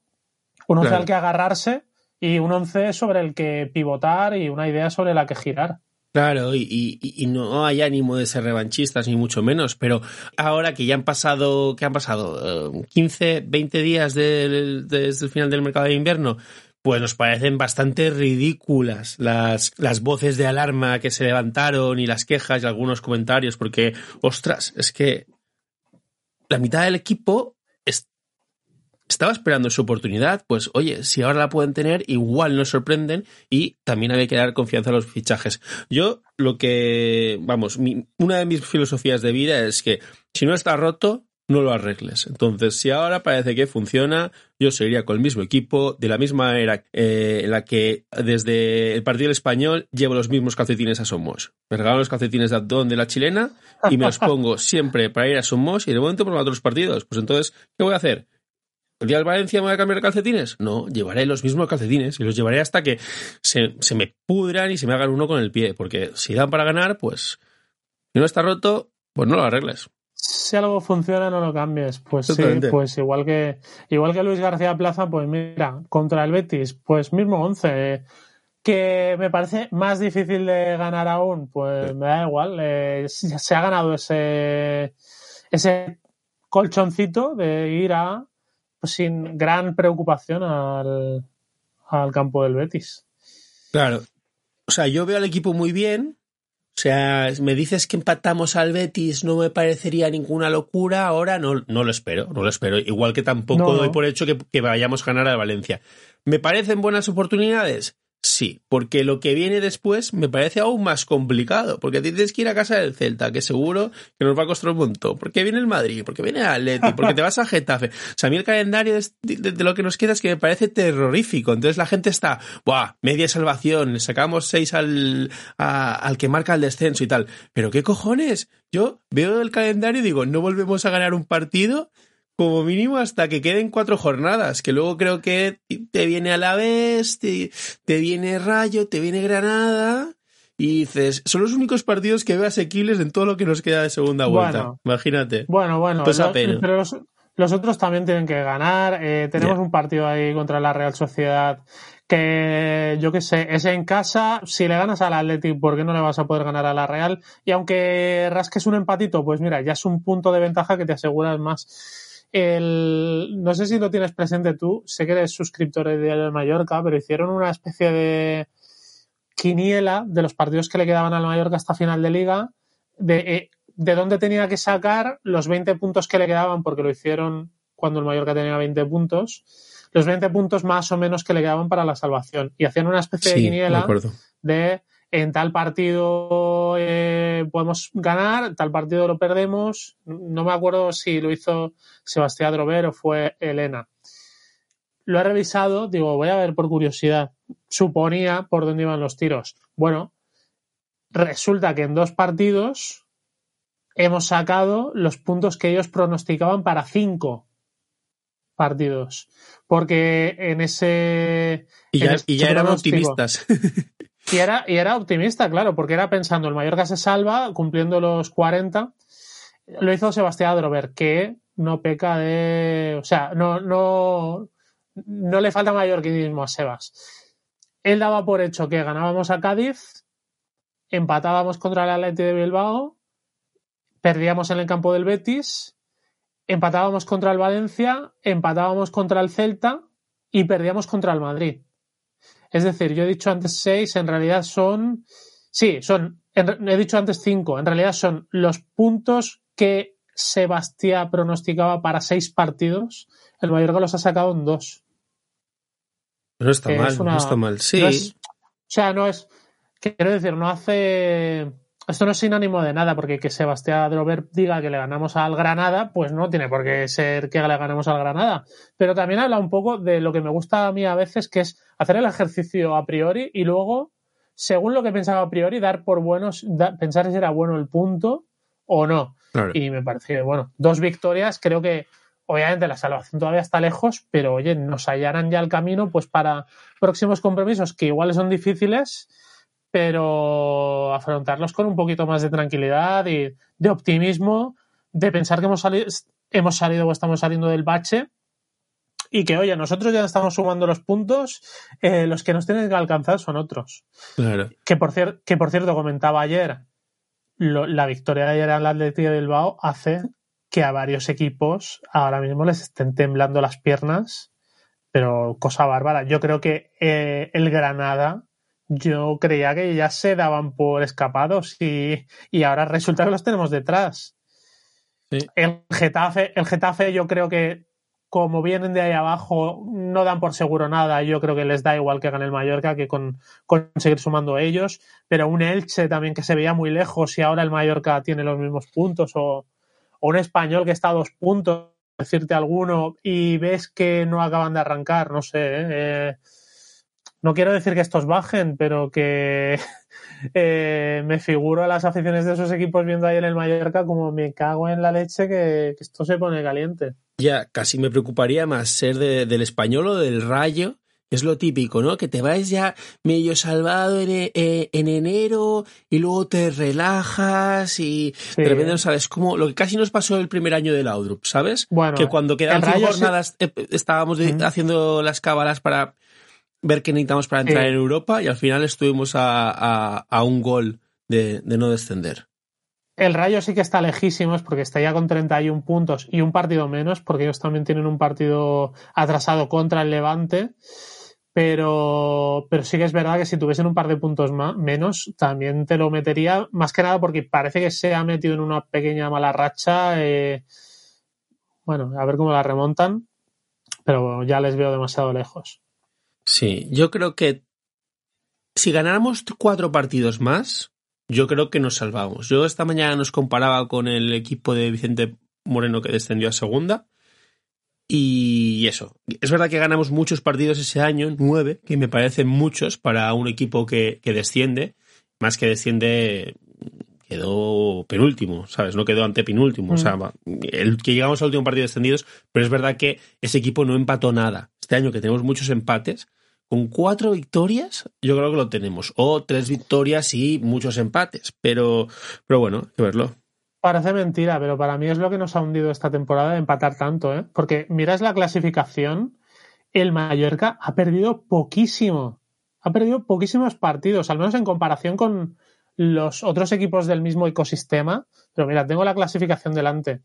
un once al que agarrarse y un once sobre el que pivotar y una idea sobre la que girar. Claro, y, y, no hay ánimo de ser revanchistas, ni mucho menos, pero ahora que ya han pasado, ¿qué han pasado? 15, eh, 20 días desde el final del mercado de invierno, pues nos parecen bastante ridículas las, las voces de alarma que se levantaron y las quejas y algunos comentarios, porque, ostras, es que la mitad del equipo estaba esperando su oportunidad, pues oye, si ahora la pueden tener, igual nos sorprenden y también hay que dar confianza a los fichajes. Yo lo que, vamos, una de mis filosofías de vida es que si no está roto, no lo arregles. Entonces, si ahora parece que funciona, yo seguiría con el mismo equipo, de la misma manera eh, en la que desde el partido español llevo los mismos calcetines a Somos. Me regalan los calcetines de Abdón de la chilena y me los pongo siempre para ir a Somos y de momento por otros partidos. Pues entonces, ¿qué voy a hacer? ¿El día del Valencia me voy a cambiar de calcetines? No, llevaré los mismos calcetines y los llevaré hasta que se, se me pudran y se me hagan uno con el pie. Porque si dan para ganar, pues si no está roto, pues no lo arregles. Si algo funciona, no lo cambies. Pues sí, pues igual que, igual que Luis García Plaza, pues mira, contra el Betis, pues mismo 11. Que me parece más difícil de ganar aún, pues me da igual. Eh, se ha ganado ese, ese colchoncito de ir a pues, sin gran preocupación al, al campo del Betis. Claro. O sea, yo veo al equipo muy bien, o sea, me dices que empatamos al Betis, no me parecería ninguna locura. Ahora no, no lo espero, no lo espero. Igual que tampoco doy por hecho que, que, vayamos a ganar a Valencia. ¿Me parecen buenas oportunidades? Sí, porque lo que viene después me parece aún más complicado, porque tienes que ir a casa del Celta, que seguro que nos va a costar un montón, porque viene el Madrid, porque viene el Atleti, porque te vas a Getafe. O sea, a mí el calendario de, lo que nos queda es que me parece terrorífico. Entonces la gente está, ¡buah! Media salvación, sacamos seis al, al que marca el descenso y tal. Pero ¿qué cojones? Yo veo el calendario y digo, no volvemos a ganar un partido como mínimo hasta que queden cuatro jornadas, que luego creo que te viene a la vez, te, viene Rayo, te viene Granada, y dices, son los únicos partidos que veo asequibles en todo lo que nos queda de segunda vuelta. Imagínate. Bueno, bueno, pero los, otros también tienen que ganar. Eh, tenemos un partido ahí contra la Real Sociedad que yo qué sé, es en casa, si le ganas al Athletic, ¿por qué no le vas a poder ganar a la Real? Y aunque rasques un empatito, pues mira, ya es un punto de ventaja que te aseguras más. El, no sé si lo tienes presente tú, sé que eres suscriptor de Diario de Mallorca, pero hicieron una especie de quiniela de los partidos que le quedaban al Mallorca hasta final de liga, de, eh, de dónde tenía que sacar los 20 puntos que le quedaban, porque lo hicieron cuando el Mallorca tenía 20 puntos, los 20 puntos más o menos que le quedaban para la salvación. Y hacían una especie de quiniela de en tal partido eh, podemos ganar, tal partido lo perdemos. No me acuerdo si lo hizo Sebastián Drover o fue Elena. Lo he revisado, digo, voy a ver por curiosidad. Suponía por dónde iban los tiros. Bueno, resulta que en dos partidos hemos sacado los puntos que ellos pronosticaban para cinco partidos. Porque en ese. Y ya, y ya eran optimistas. Y era, y era optimista, claro, porque era pensando el Mallorca se salva cumpliendo los 40. Lo hizo Sebastián Drover, que no peca de. O sea, no, no, no le falta mallorquinismo a Sebas. Él daba por hecho que ganábamos a Cádiz, empatábamos contra el Atleti de Bilbao, perdíamos en el campo del Betis, empatábamos contra el Valencia, empatábamos contra el Celta y perdíamos contra el Madrid. Es decir, yo he dicho antes seis, en realidad son. Sí, son. he dicho antes cinco. En realidad son los puntos que Sebastián pronosticaba para seis partidos. El Mallorca los ha sacado en dos. No está mal, no está mal. Sí. o sea, no es. Quiero decir, no hace esto no es sinónimo de nada, porque que Sebastián Drover diga que le ganamos al Granada, pues no tiene por qué ser que le ganemos al Granada. Pero también habla un poco de lo que me gusta a mí a veces, que es hacer el ejercicio a priori y luego, según lo que pensaba a priori, dar por buenos, pensar si era bueno el punto o no. Y me parece, bueno, dos victorias, creo que obviamente la salvación todavía está lejos, pero oye, nos hallarán ya el camino pues para próximos compromisos que igual son difíciles pero afrontarlos con un poquito más de tranquilidad y de optimismo, de pensar que hemos salido, hemos salido o estamos saliendo del bache y que, oye, nosotros ya estamos sumando los puntos, eh, los que nos tienen que alcanzar son otros. Que, por que por cierto, comentaba ayer, la victoria de ayer la Atlético de Bilbao hace que a varios equipos ahora mismo les estén temblando las piernas, pero cosa bárbara. Yo creo que eh, el Granada yo creía que ya se daban por escapados y, ahora resulta que los tenemos detrás. El, Getafe, el Getafe yo creo que como vienen de ahí abajo no dan por seguro nada, yo creo que les da igual que gane el Mallorca que con, seguir sumando ellos, pero un Elche también que se veía muy lejos y ahora el Mallorca tiene los mismos puntos o, un español que está a dos puntos, decirte alguno, y ves que no acaban de arrancar, no sé. ¿eh? No quiero decir que estos bajen, pero que eh, me figuro a las aficiones de esos equipos viendo ahí en el Mallorca como me cago en la leche que, esto se pone caliente. Ya, casi me preocuparía más ser del español o del rayo, que es lo típico, ¿no? Que te vas ya medio salvado en, e, en enero y luego te relajas y de repente no sabes como lo que casi nos pasó el primer año del Laudrup, ¿sabes? Bueno, que cuando quedaban jornadas eh, estábamos haciendo las cábalas para ver qué necesitamos para entrar en Europa y al final estuvimos a, un gol de, de no descender. El Rayo sí que está lejísimos porque está ya con 31 puntos y un partido menos, porque ellos también tienen un partido atrasado contra el Levante. Pero, pero sí que es verdad que si tuviesen un par de puntos más, menos, también te lo metería, más que nada porque parece que se ha metido en una pequeña mala racha. Eh, bueno, a ver cómo la remontan, pero ya les veo demasiado lejos. Sí, yo creo que si ganáramos cuatro partidos más, yo creo que nos salvamos. Yo esta mañana nos comparaba con el equipo de Vicente Moreno que descendió a segunda. Y eso. Es verdad que ganamos muchos partidos ese año, nueve, que me parecen muchos para un equipo que, desciende. Más que desciende, quedó penúltimo, ¿sabes? No quedó antepenúltimo. O sea, mm. el que llegamos al último partido descendidos, pero es verdad que ese equipo no empató nada. Este año que tenemos muchos empates, con cuatro victorias, yo creo que lo tenemos. O tres victorias y muchos empates. Pero, pero bueno, hay que verlo. Parece mentira, pero para mí es lo que nos ha hundido esta temporada de empatar tanto, ¿eh? Porque miras la clasificación, el Mallorca ha perdido poquísimo. Ha perdido poquísimos partidos, al menos en comparación con los otros equipos del mismo ecosistema. Pero mira, tengo la clasificación delante.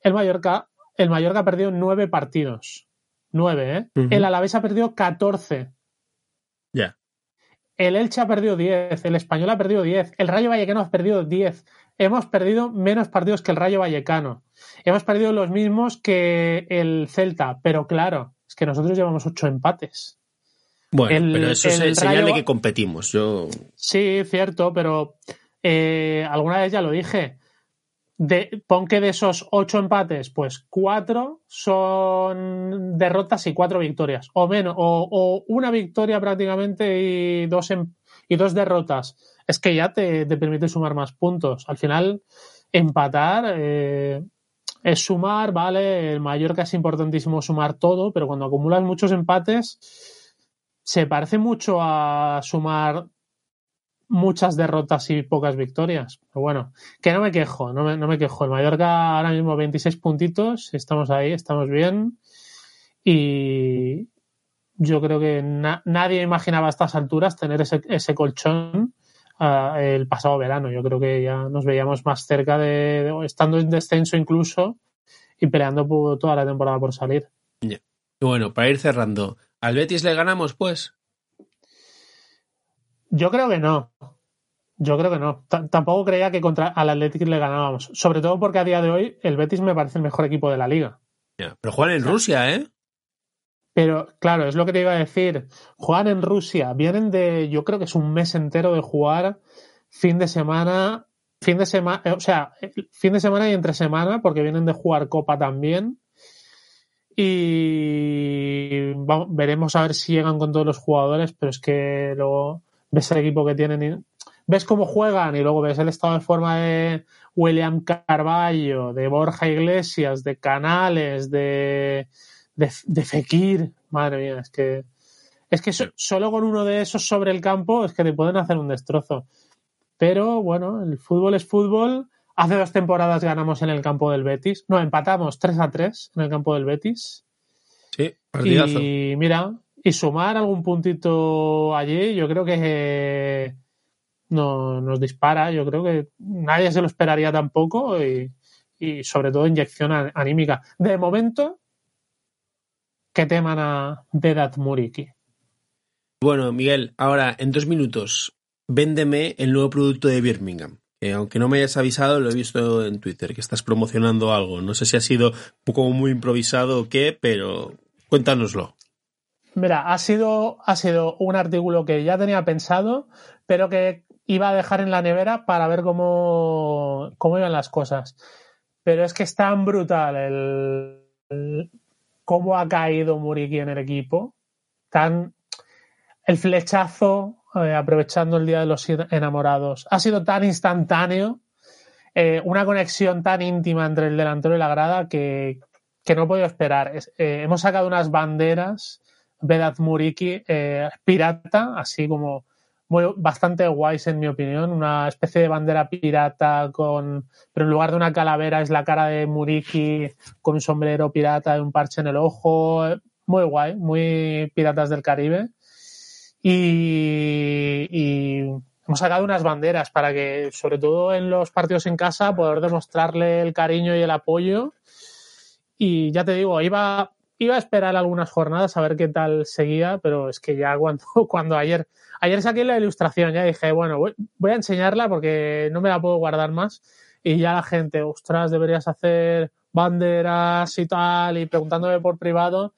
El Mallorca, el Mallorca ha perdido nueve partidos. Nueve, ¿eh? El Alavés ha perdido catorce. Ya. El Elche ha perdido 10, el Español ha perdido 10, el Rayo Vallecano ha perdido 10. Hemos perdido menos partidos que el Rayo Vallecano. Hemos perdido los mismos que el Celta, pero claro, es que nosotros llevamos 8 empates. Bueno, pero eso es señal de que competimos. Yo... Sí, cierto, pero eh, alguna vez ya lo dije de, pon que de esos ocho empates, pues cuatro son derrotas y cuatro victorias, o menos, o, una victoria prácticamente y dos, em, y dos derrotas. Es que ya te, permite sumar más puntos. Al final, empatar eh, es sumar, ¿vale? El Mallorca es importantísimo sumar todo, pero cuando acumulas muchos empates, se parece mucho a sumar muchas derrotas y pocas victorias. Pero bueno, que no me quejo, no me, no me quejo. El Mallorca ahora mismo 26 puntitos, estamos ahí, estamos bien. Y yo creo que nadie imaginaba a estas alturas tener ese, ese colchón uh, el pasado verano. Yo creo que ya nos veíamos más cerca de, estando en descenso incluso y peleando toda la temporada por salir. Bueno, para ir cerrando, ¿al Betis le ganamos pues? Yo creo que no. Yo creo que no. tampoco creía que contra al Athletic le ganábamos. Sobre todo porque a día de hoy el Betis me parece el mejor equipo de la liga. pero juegan en Rusia, ¿eh? Pero claro, es lo que te iba a decir. Juegan en Rusia. Vienen de, yo creo que es un mes entero de jugar fin de semana, fin de semana, o sea, fin de semana y entre semana, porque vienen de jugar Copa también. Y veremos a ver si llegan con todos los jugadores, pero es que luego ves el equipo que tienen, y, ves cómo juegan y luego ves el estado de forma de William Carballo, de Borja Iglesias, de Canales, de, de, Fekir. Madre mía, es que es que solo con uno de esos sobre el campo es que te pueden hacer un destrozo. Pero bueno, el fútbol es fútbol. Hace dos temporadas ganamos en el campo del Betis. No, empatamos 3 a 3 en el campo del Betis. Sí, partidazo. Y mira, y sumar algún puntito allí, yo creo que no, nos dispara. Yo creo que nadie se lo esperaría tampoco y, sobre todo inyección anímica. De momento, ¿qué tema de Dat Muriki? Bueno, Miguel, ahora en dos minutos, véndeme el nuevo producto de Birmingham. Que aunque no me hayas avisado, lo he visto en Twitter, que estás promocionando algo. No sé si ha sido poco muy improvisado o qué, pero cuéntanoslo. Mira, ha sido, ha sido un artículo que ya tenía pensado, pero que iba a dejar en la nevera para ver cómo, cómo iban las cosas. Pero es que es tan brutal el, cómo ha caído Muriki en el equipo, tan el flechazo, eh, aprovechando el Día de los Enamorados, ha sido tan instantáneo, eh, una conexión tan íntima entre el delantero y la grada que, que no he podido esperar. Eh, hemos sacado unas banderas, Vedat Muriki, pirata, así como muy, bastante guays en mi opinión, una especie de bandera pirata con, pero en lugar de una calavera es la cara de Muriki con un sombrero pirata y un parche en el ojo, muy guay, muy piratas del Caribe. Y, hemos sacado unas banderas para que, sobre todo en los partidos en casa, poder demostrarle el cariño y el apoyo. Y ya te digo, iba, iba a esperar algunas jornadas a ver qué tal seguía, pero es que ya cuando, cuando ayer, ayer saqué la ilustración, ya dije, bueno, voy, voy a enseñarla porque no me la puedo guardar más. Y ya la gente, ostras, deberías hacer banderas y tal, y preguntándome por privado.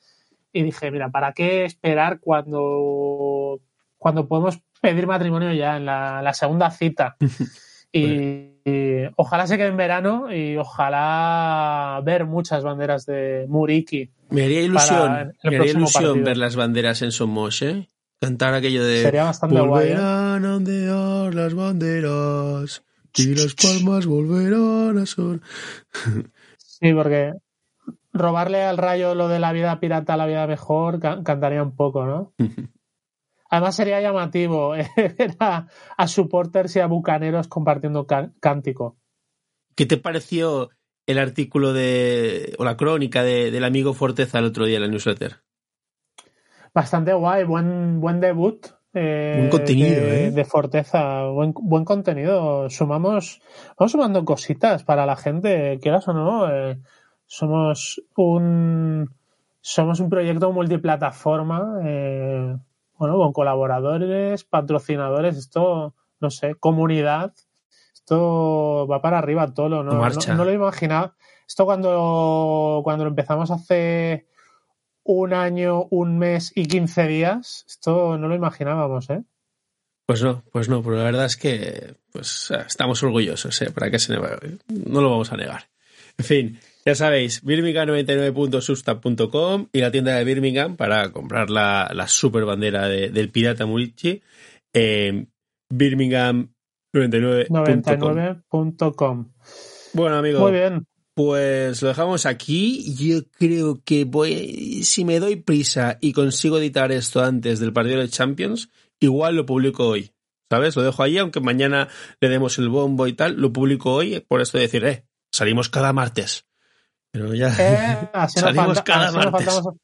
Y dije, mira, ¿para qué esperar cuando, cuando podemos pedir matrimonio ya en la, la segunda cita? y, y, ojalá se quede en verano y ojalá ver muchas banderas de Muriki. Me haría ilusión, me haría ilusión partido. ver las banderas en Somos, ¿eh? Cantar aquello de Sería bastante guay. ¿eh? A las banderas y las palmas volverán a son. Sí, porque robarle al rayo lo de la vida pirata a la vida mejor can cantaría un poco, ¿no? Además sería llamativo ver a, a, supporters y a bucaneros compartiendo cántico. ¿Qué te pareció el artículo de o la crónica de, del amigo Forteza el otro día en la newsletter? Bastante guay, buen, buen debut. Eh, buen contenido, de, ¿eh? de Forteza, buen, buen contenido. Sumamos, vamos sumando cositas para la gente, quieras o no. Eh, somos un somos un proyecto multiplataforma, eh, bueno, con colaboradores, patrocinadores, esto, no sé, comunidad, esto va para arriba todo, ¿no? No, no, lo he imaginado. Esto cuando, cuando lo empezamos hace un año, un mes y 15 días, esto no lo imaginábamos, ¿eh? Pues no, pues no, pero la verdad es que pues estamos orgullosos, ¿eh? ¿Para qué se No lo vamos a negar. En fin, ya sabéis, birmingham99.substack.com y la tienda de Birmingham para comprar la, la super bandera de, del pirata Murici. Eh, Birmingham99.com. bueno, amigo. Muy bien. Pues lo dejamos aquí. Yo creo que voy. Si me doy prisa y consigo editar esto antes del partido de Champions, igual lo publico hoy. ¿Sabes? Lo dejo ahí, aunque mañana le demos el bombo y tal, lo publico hoy, por esto de decir, eh, salimos cada martes. Pero ya eh, así salimos falta, cada así martes. No faltamos,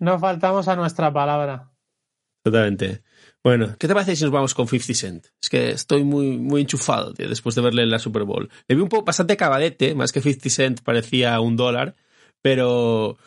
no faltamos, a nuestra palabra. Totalmente. Bueno, ¿qué te parece si nos vamos con 50 Cent? Es que estoy muy, muy enchufado tío, después de verle en la Super Bowl. Le vi un poco bastante cabadete, más que 50 Cent parecía un dólar, pero...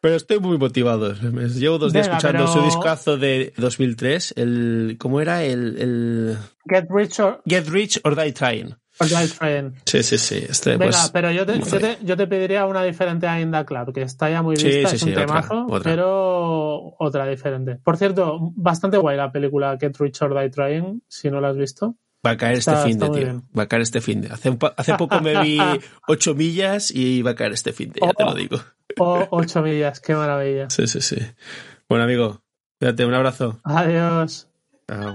Pero estoy muy motivado. Llevo dos días Venga, escuchando pero- su discazo de 2003, el... ¿Cómo era? El... el Get rich or, Get Rich or Die Trying. Trying. Sí, sí, sí. Este, Venga, pues, pero yo te, yo, te, yo te pediría una diferente a Inda Club, que está ya muy vista, sí, es sí, un temazo, otra. pero otra diferente. Por cierto, bastante guay la película Get Rich or Die Trying, si no la has visto. Va a caer este fin de, tío. bien. Va a caer este fin de. Hace, hace poco me vi ocho millas y va a caer este fin de, ya te lo digo. O ocho millas, qué maravilla. Sí, sí, sí. Bueno, amigo, cuídate, un abrazo. Adiós. Chao.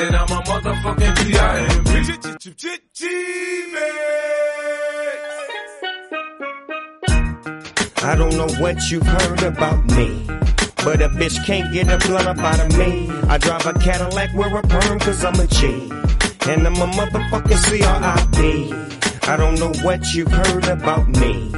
Then I'm a motherfucking I don't know what you've heard about me. But a bitch can't get a blunt up out of me. I drive a Cadillac, wear a perm, cause I'm a G. And I'm a motherfucking CRIP. I don't know what you've heard about me.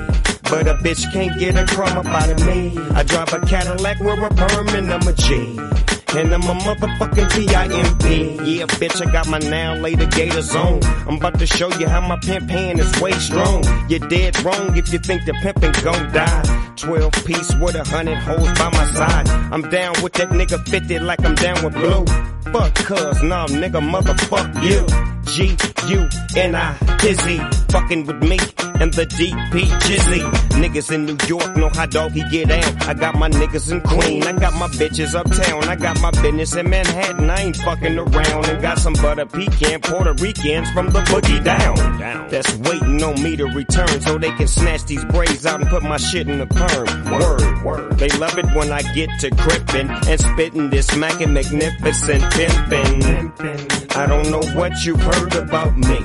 But a bitch can't get a crumb up out of me. I drive a Cadillac, wear a perm, and I'm a G. And I'm a motherfucking P-I-M-P. Yeah, bitch, I got my now later gators on. I'm about to show you how my pimp hand is way strong. You're dead wrong if you think the pimpin' gon' die. 12 piece with a hundred hoes by my side. I'm down with that nigga 50 like I'm down with blue. Fuck cuz, nah nigga, motherfuck you. G U N I Dizzy, fucking with me and the DP Jizzy. Niggas in New York know how doggy get out. I got my niggas in Queen, I got my bitches uptown, I got my business in Manhattan. I ain't fucking around and got some butter pecan Puerto Ricans from the boogie down. That's waiting on me to return so they can snatch these braids out and put my shit in the perm. Word, word. They love it when I get to gripping and spitting this smacking magnificent pimpin'. I don't know what you've heard about me.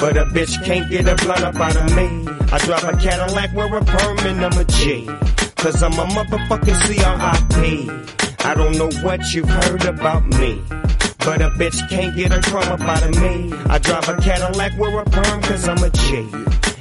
But a bitch can't get a blunt up out of me. I drive a Cadillac, wear a perm, and I'm a G. Cause I'm a motherfucking C-R-I-P. I don't know what you've heard about me. But a bitch can't get a crumb up out of me. I drive a Cadillac, wear a perm, cause I'm a G.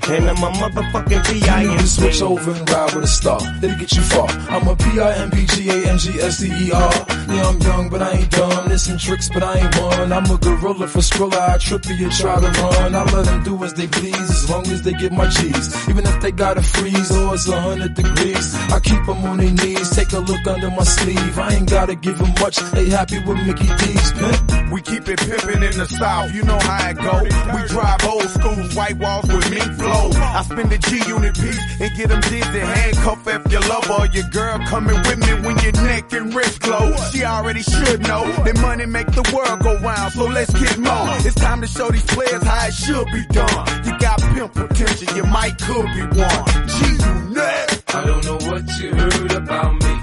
And I'm a motherfucking You need to switch over and ride with a star. That'll get you far. I'm a P-I-M-P-G-A-N-G-S-T-E-R. Yeah, I'm young, but I ain't dumb. There's some tricks, but I ain't one. I'm a gorilla for Skrilla. I trip you, try to run. I let them do as they please, as long as they get my cheese. Even if they gotta freeze or it's a hundred degrees. I keep them on their knees, take a look under my sleeve. I ain't gotta give them much, they happy with Mickey D's. Pimp. We keep it pimpin' in the south, you know how it go. We drive old school white walls with mink flow. I spend the G unit piece and get them dizzy. Handcuff if your lover or your girl coming with me when your neck and wrist close. She already should know that money make the world go round, so let's get more. It's time to show these players how it should be done. You got pimp potential, you might could be one. G unit. I don't know what you heard about me.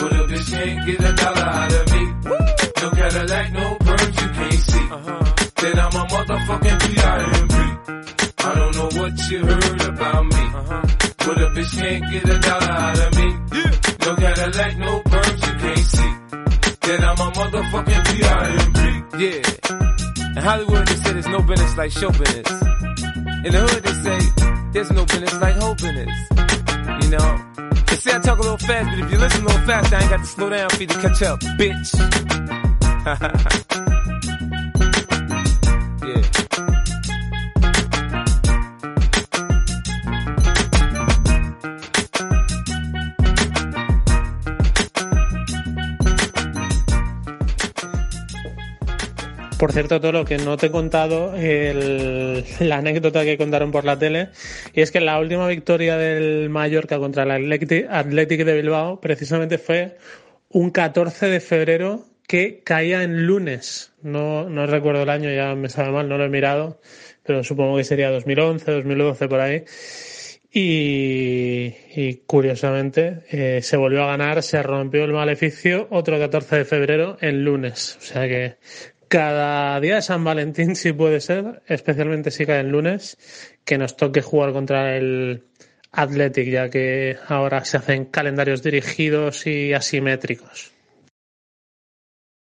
But a bitch can't get a dollar out of me. No Cadillac, no bitch can't get a dollar out of me. No Cadillac, no perms you can't see. Then I'm a motherfucking P.I.M.P. Yeah. In Hollywood, they say there's no business like show business. In the hood, they say there's no business like whole business. You know? They say I talk a little fast, but if you listen a little fast, I ain't got to slow down for you to catch up, bitch. Por cierto, todo lo que no te he contado, el- la anécdota que contaron por la tele, y es que la última victoria del Mallorca contra el Athletic, Athletic de Bilbao precisamente fue un 14 de febrero que caía en lunes. No, no recuerdo el año, ya me sabe mal, no lo he mirado, pero supongo que sería 2011, 2012 por ahí. Y, y curiosamente eh, se volvió a ganar, se rompió el maleficio otro 14 de febrero en lunes. O sea que cada día de San Valentín, si puede ser, especialmente si cae en lunes, que nos toque jugar contra el Athletic, ya que ahora se hacen calendarios dirigidos y asimétricos.